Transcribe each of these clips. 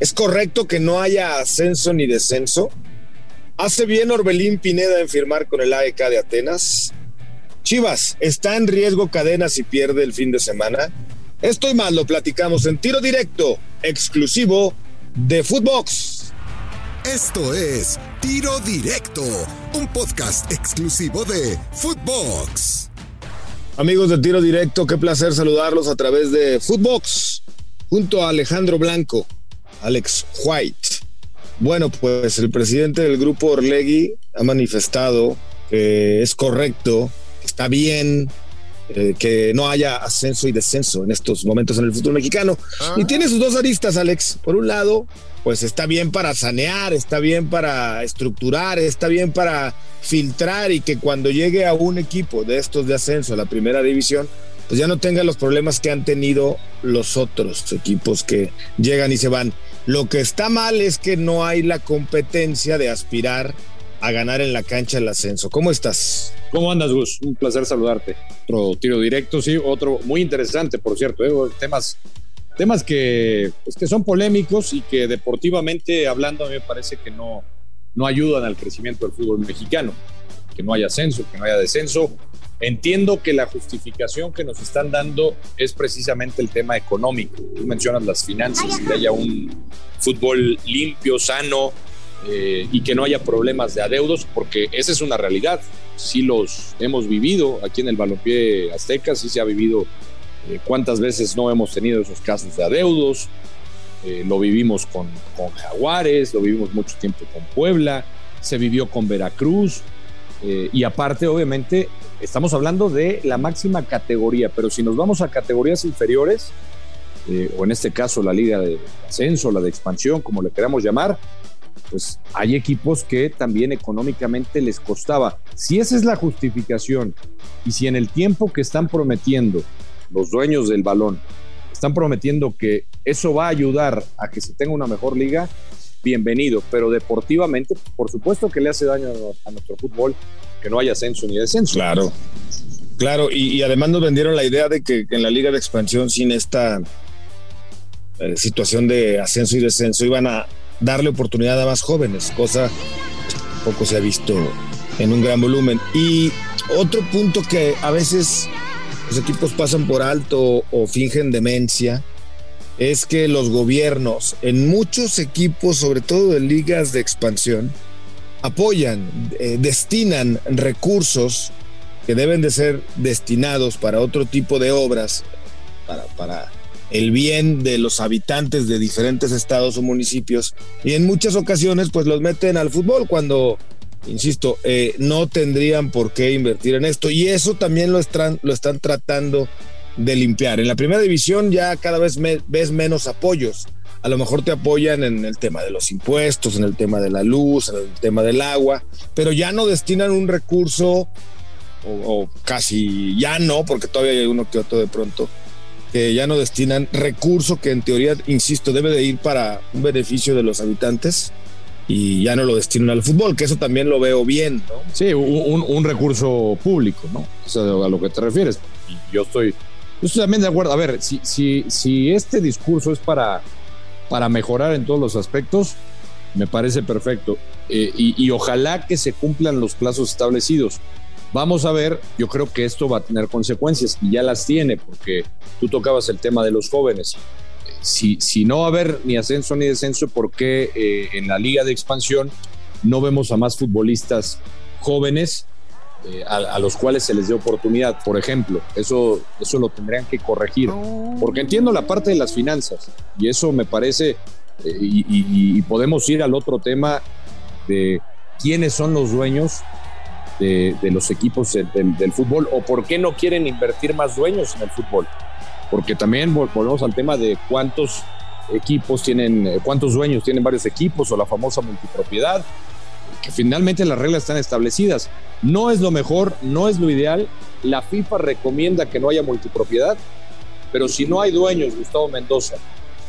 ¿Es correcto que no haya ascenso ni descenso? ¿Hace bien Orbelín Pineda en firmar con el AEK de Atenas? Chivas, ¿está en riesgo cadena si pierde el fin de semana? Esto y más lo platicamos en tiro directo, exclusivo de Footbox. Esto es Tiro Directo, un podcast exclusivo de Footbox. Amigos de Tiro Directo, qué placer saludarlos a través de Footbox, junto a Alejandro Blanco, Alex White. Bueno, pues el presidente del grupo Orlegui ha manifestado que es correcto, que está bien, eh, que no haya ascenso y descenso en estos momentos en el fútbol mexicano. Y tiene sus dos aristas, Alex. Por un lado, pues está bien para sanear, está bien para estructurar, está bien para filtrar y que cuando llegue a un equipo de estos de ascenso a la primera división, pues ya no tenga los problemas que han tenido los otros equipos que llegan y se van. Lo que está mal es que no hay la competencia de aspirar a ganar en la cancha el ascenso. ¿Cómo estás? ¿Cómo andas, Gus? Un placer saludarte. Otro tiro directo, sí, otro muy interesante, por cierto. ¿eh? Temas, temas que, pues, que son polémicos y que deportivamente hablando a mí me parece que no, no ayudan al crecimiento del fútbol mexicano. Que no haya ascenso, que no haya descenso. Entiendo que la justificación que nos están dando es precisamente el tema económico. Tú mencionas las finanzas, que haya un fútbol limpio, sano eh, y que no haya problemas de adeudos, porque esa es una realidad. Sí los hemos vivido aquí en el balompié azteca, sí se ha vivido eh, cuántas veces no hemos tenido esos casos de adeudos. Eh, lo vivimos con, con Jaguares, lo vivimos mucho tiempo con Puebla, se vivió con Veracruz, y aparte, obviamente, estamos hablando de la máxima categoría, pero si nos vamos a categorías inferiores, eh, o en este caso la liga de ascenso, la de expansión, como le queramos llamar, pues hay equipos que también económicamente les costaba. Si esa es la justificación y si en el tiempo que están prometiendo los dueños del balón, están prometiendo que eso va a ayudar a que se tenga una mejor liga, bienvenido, pero deportivamente, por supuesto que le hace daño a nuestro fútbol que no haya ascenso ni descenso. Claro, claro, y, además nos vendieron la idea de que, en la liga de expansión sin esta eh, situación de ascenso y descenso iban a darle oportunidad a más jóvenes, cosa poco se ha visto en un gran volumen. Y otro punto que a veces los equipos pasan por alto o fingen demencia es que los gobiernos en muchos equipos, sobre todo de ligas de expansión, apoyan, eh, destinan recursos que deben de ser destinados para otro tipo de obras, para, para el bien de los habitantes de diferentes estados o municipios, y en muchas ocasiones pues los meten al fútbol cuando, insisto, eh, no tendrían por qué invertir en esto, y eso también lo están, lo están tratando de limpiar. En la primera división ya cada vez ves menos apoyos a lo mejor te apoyan en el tema de los impuestos, en el tema de la luz, en el tema del agua, pero ya no destinan un recurso, o, casi ya no, porque todavía hay uno que otro de pronto, que ya no destinan recurso que en teoría, insisto, debe de ir para un beneficio de los habitantes y ya no lo destinan al fútbol, que eso también lo veo bien, ¿no? Sí, un, recurso público, ¿no? O sea, a lo que te refieres. Yo estoy, yo estoy también de acuerdo. A ver, si, si, si este discurso es para para mejorar en todos los aspectos, me parece perfecto. Eh, y, ojalá que se cumplan los plazos establecidos. Vamos a ver, yo creo que esto va a tener consecuencias y ya las tiene, porque tú tocabas el tema de los jóvenes. Si, si no va a haber ni ascenso ni descenso, ¿por qué eh, en la liga de expansión no vemos a más futbolistas jóvenes eh, a, los cuales se les dé oportunidad, por ejemplo. Eso, eso lo tendrían que corregir. Porque entiendo la parte de las finanzas y eso me parece, eh, y, podemos ir al otro tema de quiénes son los dueños de, los equipos del, fútbol o por qué no quieren invertir más dueños en el fútbol. Porque también volvemos al tema de cuántos equipos tienen, eh, cuántos dueños tienen varios equipos o la famosa multipropiedad finalmente las reglas están establecidas. No es lo mejor, no es lo ideal. La FIFA recomienda que no haya multipropiedad, pero si no hay dueños, Gustavo Mendoza,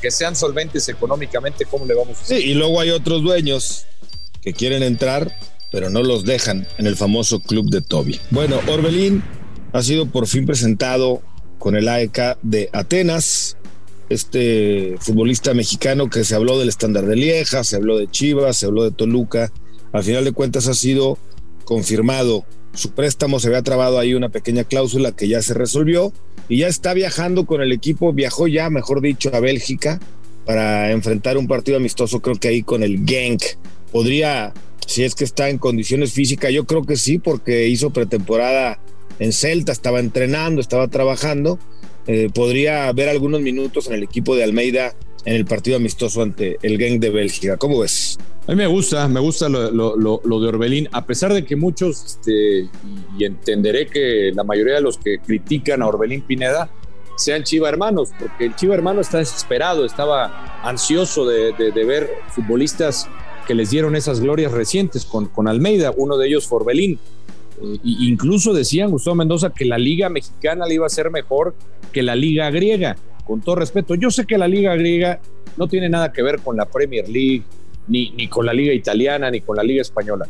que sean solventes económicamente, ¿cómo le vamos a hacer? Sí, y luego hay otros dueños que quieren entrar, pero no los dejan en el famoso club de Toby. Bueno, Orbelín ha sido por fin presentado con el AEK de Atenas. este futbolista mexicano que se habló del estándar de Lieja, se habló de Chivas, se habló de Toluca. Al final de cuentas ha sido confirmado. Su préstamo se había trabado ahí una pequeña cláusula que ya se resolvió y ya está viajando con el equipo, viajó ya, mejor dicho, a Bélgica para enfrentar un partido amistoso, creo que ahí con el Genk. Podría, si es que está en condiciones físicas, yo creo que sí, porque hizo pretemporada en Celta, estaba entrenando, estaba trabajando. Eh, podría ver algunos minutos en el equipo de Almeida en el partido amistoso ante el Genk de Bélgica. ¿Cómo ves? A mí me gusta, me gusta lo, de Orbelín, a pesar de que muchos, este, y, entenderé que la mayoría de los que critican a Orbelín Pineda sean Chiva hermanos, porque el Chiva hermano está desesperado, estaba ansioso de, ver futbolistas que les dieron esas glorias recientes con, con Almeida, uno de ellos Forbelín. Eh, incluso decían Gustavo Mendoza que la liga mexicana le iba a ser mejor que la liga griega. Con todo respeto, yo sé que la liga griega no tiene nada que ver con la Premier League, ni, ni con la liga italiana, ni con la liga española.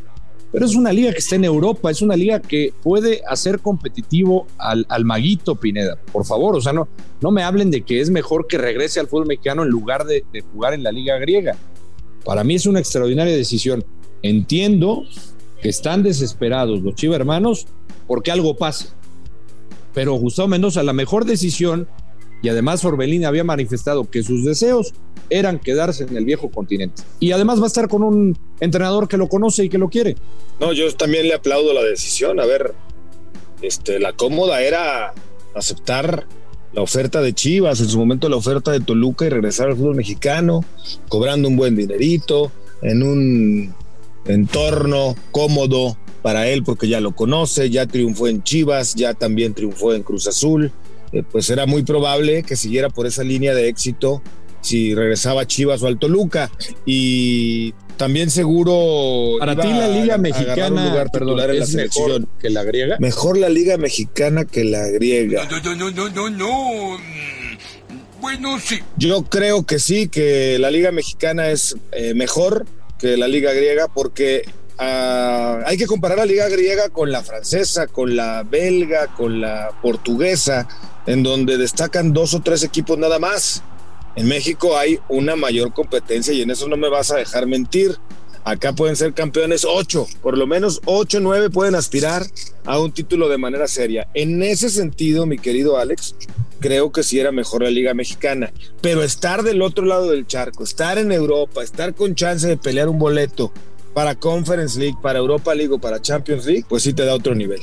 Pero es una liga que está en Europa, es una liga que puede hacer competitivo al, al maguito Pineda. Por favor, o sea, no, no me hablen de que es mejor que regrese al fútbol mexicano en lugar de, jugar en la liga griega. Para mí es una extraordinaria decisión. Entiendo que están desesperados los Chiva hermanos porque algo pase. Pero Gustavo Mendoza, la mejor decisión, y además Orbelín había manifestado que sus deseos eran quedarse en el viejo continente. Y además va a estar con un entrenador que lo conoce y que lo quiere. No, yo también le aplaudo la decisión. A ver, este, la cómoda era aceptar la oferta de Chivas, en su momento la oferta de Toluca y regresar al fútbol mexicano, cobrando un buen dinerito, en un entorno cómodo para él porque ya lo conoce, ya triunfó en Chivas, ya también triunfó en Cruz Azul, eh, pues era muy probable que siguiera por esa línea de éxito si regresaba a Chivas o al Toluca. Y también seguro para ti la liga mexicana lugar perdón, en la selección. que la griega mejor la liga mexicana que la griega. No no no no no no. Bueno sí. Yo creo que sí que la liga mexicana es eh, mejor que la liga griega porque uh, hay que comparar la liga griega con la francesa, con la belga, con la portuguesa, en donde destacan dos o tres equipos nada más. En México hay una mayor competencia y en eso no me vas a dejar mentir. Acá pueden ser campeones ocho, por lo menos ocho, nueve pueden aspirar a un título de manera seria. En ese sentido, mi querido Alex, creo que sí era mejor la Liga Mexicana. Pero estar del otro lado del charco, estar en Europa, estar con chance de pelear un boleto para Conference League, para Europa League o para Champions League, pues sí te da otro nivel.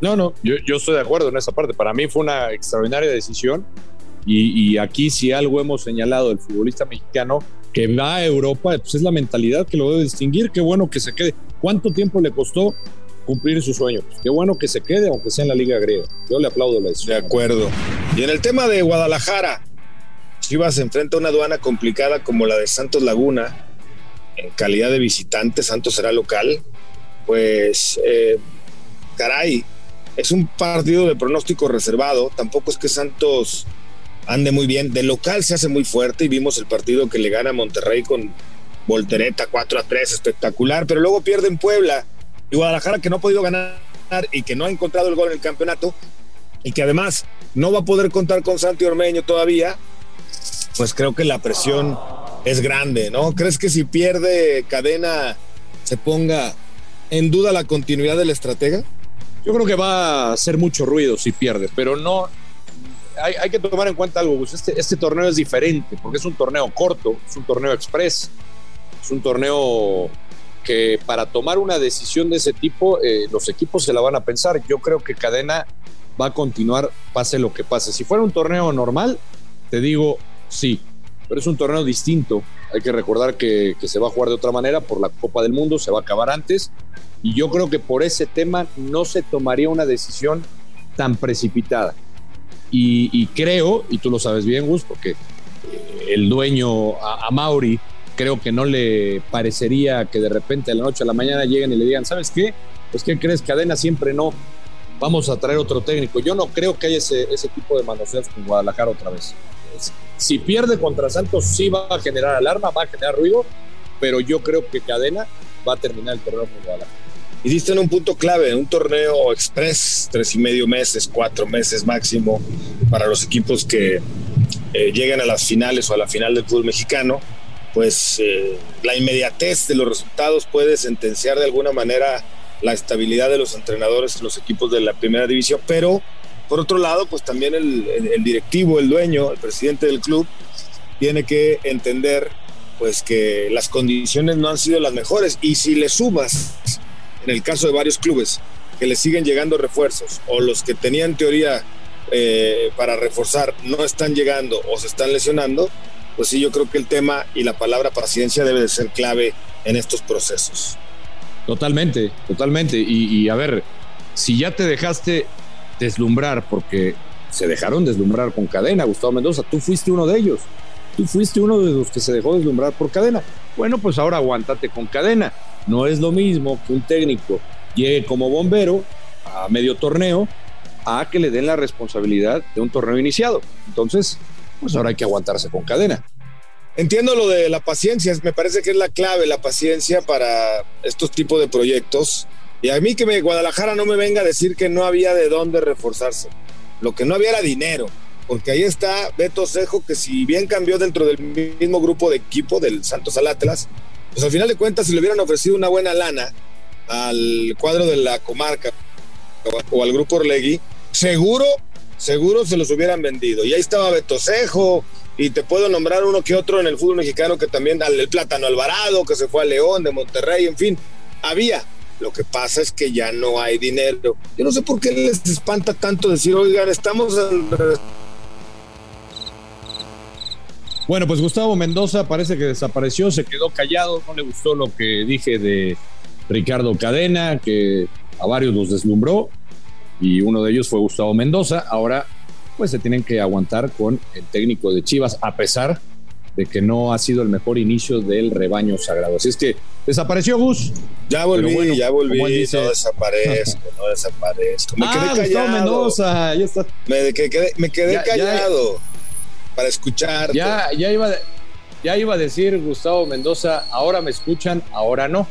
No, no, yo, yo estoy de acuerdo en esa parte. Para mí fue una extraordinaria decisión. Y, y, aquí si algo hemos señalado del futbolista mexicano que va a Europa, pues es la mentalidad que lo debe distinguir. Qué bueno que se quede. ¿Cuánto tiempo le costó cumplir su sueño. Pues qué bueno que se quede, aunque sea en la Liga Griega. Yo le aplaudo la decisión. De acuerdo. Y en el tema de Guadalajara, Chivas se enfrenta a una aduana complicada como la de Santos Laguna, en calidad de visitante, Santos será local. Pues, eh, caray, es un partido de pronóstico reservado. Tampoco es que Santos ande muy bien. De local se hace muy fuerte y vimos el partido que le gana a Monterrey con voltereta 4 a 3, espectacular, pero luego pierde en Puebla y Guadalajara que no ha podido ganar y que no ha encontrado el gol en el campeonato y que además no va a poder contar con Santi Ormeño todavía, pues creo que la presión es grande, ¿no? ¿Crees que si pierde cadena se ponga en duda la continuidad del estratega? Yo creo que va a hacer mucho ruido si pierde, pero no. Hay, que tomar en cuenta algo, pues este, este torneo es diferente, porque es un torneo corto, es un torneo express, es un torneo que para tomar una decisión de ese tipo, eh, los equipos se la van a pensar. Yo creo que Cadena va a continuar, pase lo que pase. Si fuera un torneo normal, te digo sí, pero es un torneo distinto. Hay que recordar que, se va a jugar de otra manera por la Copa del Mundo, se va a acabar antes. Y yo creo que por ese tema no se tomaría una decisión tan precipitada. Y, creo, y tú lo sabes bien, Gus, porque el dueño a Mauri creo que no le parecería que de repente de la noche a la mañana lleguen y le digan, ¿sabes qué? Pues ¿qué crees? Cadena siempre no. Vamos a traer otro técnico. Yo no creo que haya ese, ese tipo de manoseos con Guadalajara otra vez. Si pierde contra Santos, sí va a generar alarma, va a generar ruido, pero yo creo que Cadena va a terminar el torneo con Guadalajara. Y diste en un punto clave, un torneo express, tres y medio meses, cuatro meses máximo, para los equipos que eh, lleguen a las finales o a la final del fútbol mexicano, pues eh, la inmediatez de los resultados puede sentenciar de alguna manera la estabilidad de los entrenadores en los equipos de la primera división, pero por otro lado, pues también el, el directivo, el dueño, el presidente del club, tiene que entender pues que las condiciones no han sido las mejores. Y si le sumas en el caso de varios clubes que le siguen llegando refuerzos o los que tenían teoría eh, para reforzar no están llegando o se están lesionando, pues sí, yo creo que el tema y la palabra paciencia debe de ser clave en estos procesos. Totalmente, totalmente. Y, y a ver, si ya te dejaste deslumbrar, porque se dejaron deslumbrar con cadena, Gustavo Mendoza, tú fuiste uno de ellos. Tú fuiste uno de los que se dejó deslumbrar por cadena. Bueno, pues ahora aguántate con cadena. No es lo mismo que un técnico llegue como bombero a medio torneo a que le den la responsabilidad de un torneo iniciado. Entonces, pues ahora hay que aguantarse con cadena. Entiendo lo de la paciencia, me parece que es la clave, la paciencia para estos tipos de proyectos. Y a mí que me, Guadalajara no me venga a decir que no había de dónde reforzarse. Lo que no había era dinero, porque ahí está Beto Cejo, que si bien cambió dentro del mismo grupo de equipo del Santos al Atlas, pues al final de cuentas, si le hubieran ofrecido una buena lana al cuadro de la comarca o al grupo Orlegui, seguro, seguro se los hubieran vendido. Y ahí estaba Betocejo, y te puedo nombrar uno que otro en el fútbol mexicano que también, el Plátano Alvarado, que se fue a León, de Monterrey, en fin, había. Lo que pasa es que ya no hay dinero. Yo no sé por qué les espanta tanto decir, oigan, estamos bueno, pues Gustavo Mendoza parece que desapareció, se quedó callado, no le gustó lo que dije de Ricardo Cadena, que a varios los deslumbró, y uno de ellos fue Gustavo Mendoza. Ahora, pues se tienen que aguantar con el técnico de Chivas, a pesar de que no ha sido el mejor inicio del rebaño sagrado. Así es que desapareció Gus. Ya volví, ya volví, no desaparezco, no desaparezco. Me quedé callado. Mendoza, ya está. Me, quedé, me quedé callado para escuchar. Ya, ya, iba, ya iba a decir Gustavo Mendoza, ahora me escuchan, ahora no.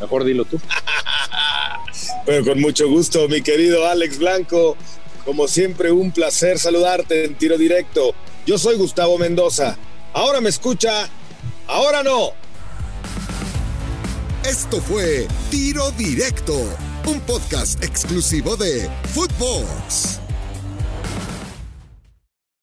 Mejor dilo tú. Pero con mucho gusto, mi querido Alex Blanco. Como siempre, un placer saludarte en tiro directo. Yo soy Gustavo Mendoza. Ahora me escucha, ahora no. Esto fue Tiro Directo, un podcast exclusivo de Footbox.